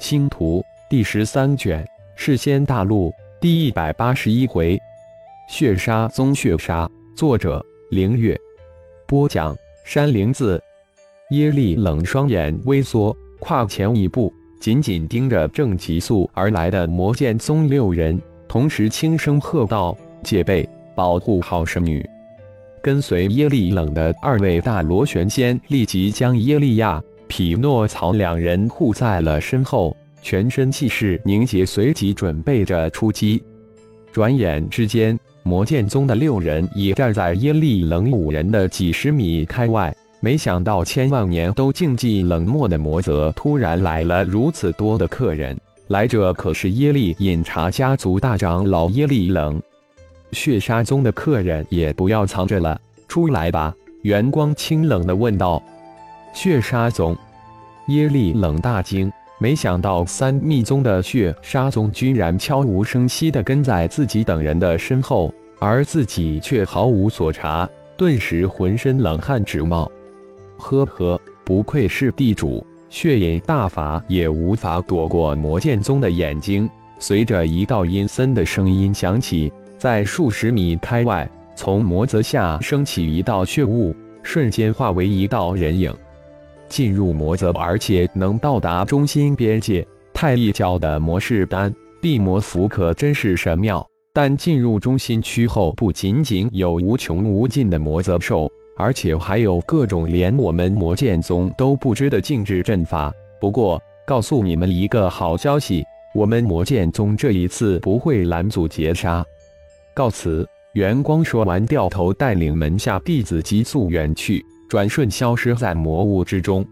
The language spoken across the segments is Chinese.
星图第十三卷，世仙大陆第一百八十一回，血杀宗血杀。作者：凌月。播讲：山灵子。耶利冷双眼微缩，跨前一步，紧紧盯着正急速而来的魔剑宗六人，同时轻声喝道：“戒备，保护好神女。”跟随耶利冷的二位大螺旋仙立即将耶利亚。匹诺曹两人护在了身后，全身气势凝结，随即准备着出击。转眼之间，魔剑宗的六人已站在耶利冷五人的几十米开外。没想到千万年都静寂冷漠的魔泽，突然来了如此多的客人。来者可是耶利饮茶家族大长老耶利冷。血杀宗的客人也不要藏着了，出来吧！元光清冷的问道。血杀宗，耶利冷大惊，没想到三密宗的血杀宗居然悄无声息地跟在自己等人的身后，而自己却毫无所察，顿时浑身冷汗直冒。呵呵，不愧是地主，血饮大法也无法躲过魔剑宗的眼睛。随着一道阴森的声音响起，在数十米开外，从魔泽下升起一道血雾，瞬间化为一道人影。进入魔泽，而且能到达中心边界。太一教的魔士丹地魔符可真是神妙。但进入中心区后，不仅仅有无穷无尽的魔泽兽，而且还有各种连我们魔剑宗都不知的禁制阵法。不过，告诉你们一个好消息，我们魔剑宗这一次不会拦阻截杀。告辞。元光说完，掉头带领门下弟子急速远去。转瞬消失在魔雾之中。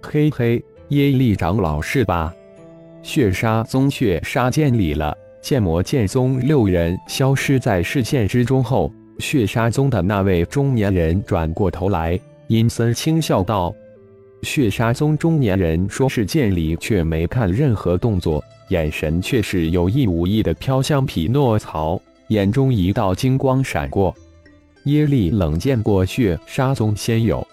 嘿嘿，耶利长老是吧？血杀宗血杀剑里了。剑魔剑宗六人消失在视线之中后，血杀宗的那位中年人转过头来，阴森轻笑道：“血杀宗中年人说是剑里，却没看任何动作，眼神却是有意无意的飘向匹诺曹，眼中一道金光闪过。”耶利冷见过血杀宗仙友，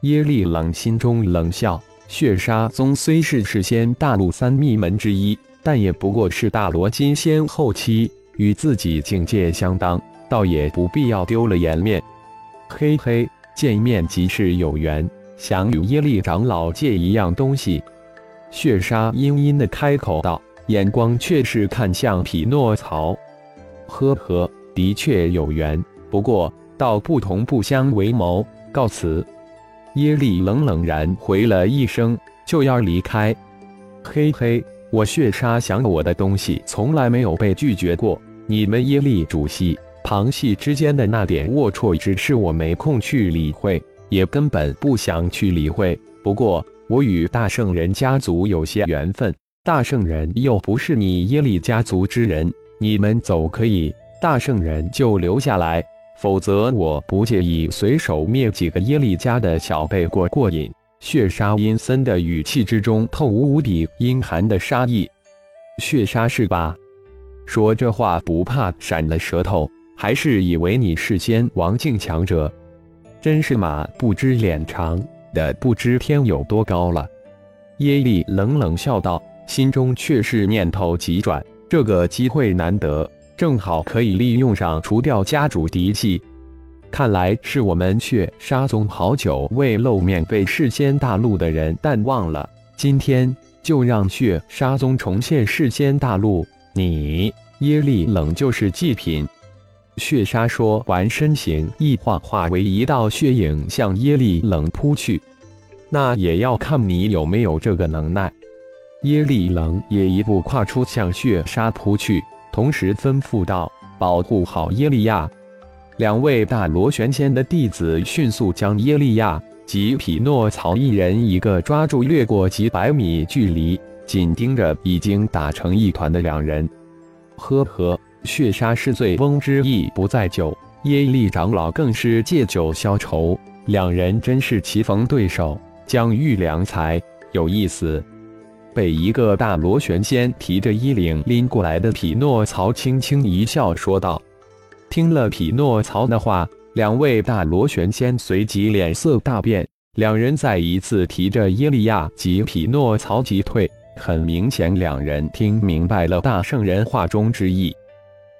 耶利冷心中冷笑。血杀宗虽是世仙大陆三秘门之一，但也不过是大罗金仙后期，与自己境界相当，倒也不必要丢了颜面。嘿嘿，见面即是有缘，想与耶利长老借一样东西。血杀阴阴的开口道，眼光却是看向匹诺曹。呵呵，的确有缘，不过。道不同不相为谋，告辞。耶利冷冷然回了一声，就要离开。嘿嘿，我血杀想我的东西从来没有被拒绝过。你们耶利主系、旁系之间的那点龌龊之事，我没空去理会，也根本不想去理会。不过，我与大圣人家族有些缘分，大圣人又不是你耶利家族之人，你们走可以，大圣人就留下来。否则，我不介意随手灭几个耶利家的小辈过过瘾。血杀阴森的语气之中透无比阴寒的杀意。血杀是吧？说这话不怕闪了舌头？还是以为你是先王境强者？真是马不知脸长的，不知天有多高了。耶利冷冷笑道，心中却是念头急转，这个机会难得。正好可以利用上，除掉家主嫡系。看来是我们血杀宗好久未露面，被世间大陆的人淡忘了。今天就让血杀宗重现世间大陆，你耶利冷就是祭品。血杀说完，身形一化，化为一道血影，向耶利冷扑去。那也要看你有没有这个能耐。耶利冷也一步跨出，向血杀扑去。同时吩咐道：“保护好耶利亚。”两位大螺旋仙的弟子迅速将耶利亚及匹诺曹一人一个抓住，掠过几百米距离，紧盯着已经打成一团的两人。呵呵，血杀是醉翁之意不在酒，耶利长老更是借酒消愁，两人真是棋逢对手，将遇良才，有意思。被一个大螺旋仙提着衣领拎过来的匹诺曹轻轻一笑，说道：“听了匹诺曹的话，两位大螺旋仙随即脸色大变。两人再一次提着耶利亚及匹诺曹急退，很明显，两人听明白了大圣人话中之意。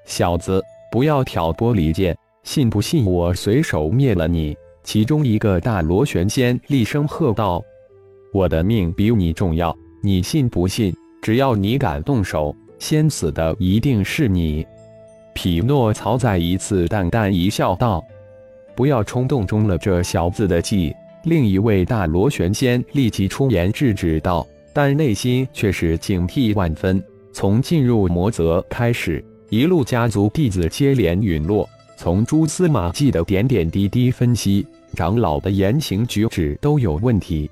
小子，不要挑拨离间，信不信我随手灭了你？其中一个大螺旋仙厉声喝道：“我的命比你重要，你信不信？只要你敢动手，先死的一定是你。”匹诺曹再一次淡淡一笑，道：“不要冲动中了这小子的计。”另一位大螺旋仙立即出言制止道。但内心却是警惕万分。从进入魔泽开始，一路家族弟子接连陨落。从蛛丝马迹的点点滴滴分析，长老的言行举止都有问题。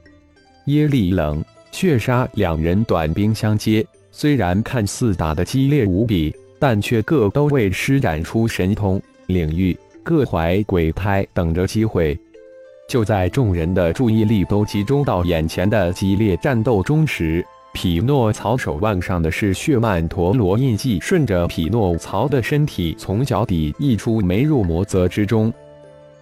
耶利冷、血杀两人短兵相接，虽然看似打得激烈无比，但却各都未施展出神通领域，各怀鬼胎，等着机会。就在众人的注意力都集中到眼前的激烈战斗中时，匹诺曹手腕上的是血曼陀罗印记，顺着匹诺曹的身体从脚底溢出，没入魔泽之中。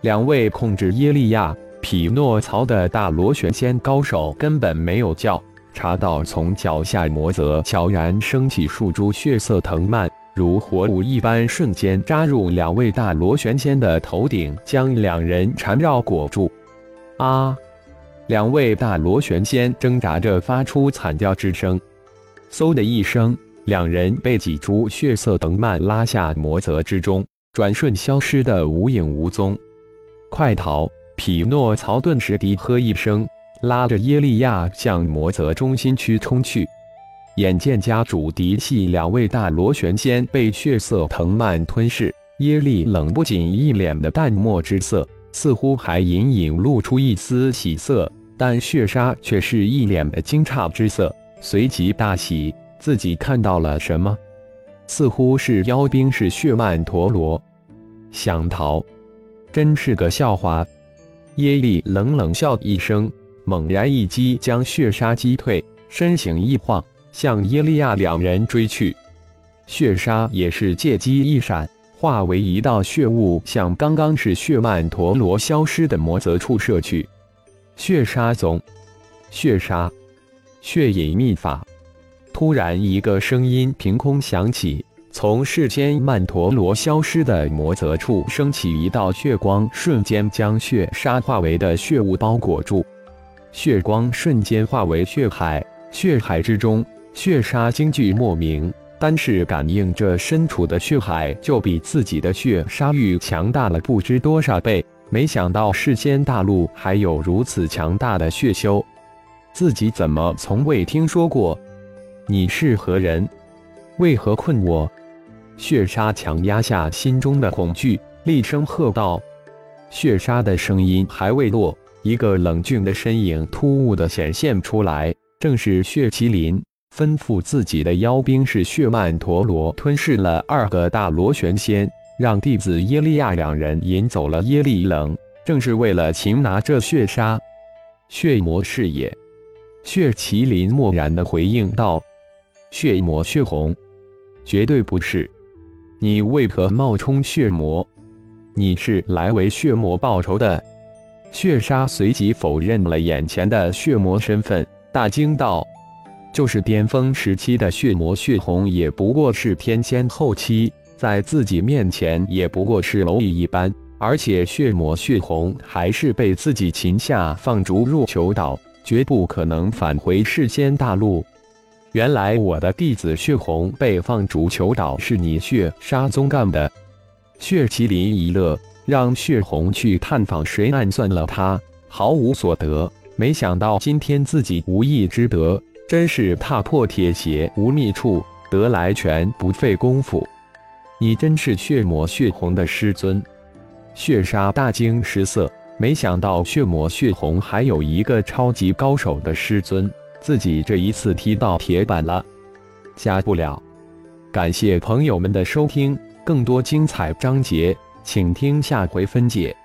两位控制耶利亚、匹诺曹的大螺旋仙高手根本没有叫，查到从脚下魔泽悄然升起数株血色藤蔓，如火舞一般，瞬间扎入两位大螺旋仙的头顶，将两人缠绕裹住。啊！两位大螺旋仙挣扎着发出惨叫之声，嗖的一声，两人被几株血色藤蔓拉下魔泽之中，转瞬消失的无影无踪。快逃！匹诺曹顿时低喝一声，拉着耶利亚向魔泽中心区冲去。眼见家主嫡系两位大螺旋仙被血色藤蔓吞噬，耶利冷不仅一脸的淡漠之色。似乎还隐隐露出一丝喜色，但血杀却是一脸的惊诧之色，随即大喜，自己看到了什么？似乎是妖兵是血曼陀罗，想逃，真是个笑话！耶利冷冷笑一声，猛然一击将血杀击退，身形一晃，向耶利亚两人追去。血杀也是借机一闪。化为一道血雾，向刚刚是血曼陀罗消失的魔泽处射去。血杀宗，血杀，血隐秘法。突然，一个声音凭空响起，从世间曼陀罗消失的魔泽处升起一道血光，瞬间将血沙化为的血雾包裹住。血光瞬间化为血海，血海之中，血沙惊惧莫名。单是感应这身处的血海，就比自己的血沙域强大了不知多少倍。没想到世间大陆还有如此强大的血修，自己怎么从未听说过？你是何人？为何困我？血杀强压下心中的恐惧，厉声喝道。血杀的声音还未落，一个冷峻的身影突兀的显现出来，正是血麒麟。吩咐自己的妖兵是血曼陀罗吞噬了二个大螺旋仙，让弟子耶利亚两人引走了耶利冷，正是为了擒拿这血杀。血魔是也。血麒麟漠然的回应道：“血魔血红，绝对不是。你为何冒充血魔？你是来为血魔报仇的？”血杀随即否认了眼前的血魔身份，大惊道。就是巅峰时期的血魔血红，也不过是天仙后期，在自己面前也不过是蝼蚁一般。而且血魔血红还是被自己擒下，放逐入囚岛，绝不可能返回世间大陆。原来我的弟子血红被放逐囚岛，是你血杀宗干的。血麒麟一乐，让血红去探访谁暗算了他，毫无所得。没想到今天自己无意之得。真是踏破铁鞋无觅处，得来全不费工夫。你真是血魔血红的师尊？血杀大惊失色，没想到血魔血红还有一个超级高手的师尊，自己这一次踢到铁板了。加不了。感谢朋友们的收听，更多精彩章节，请听下回分解。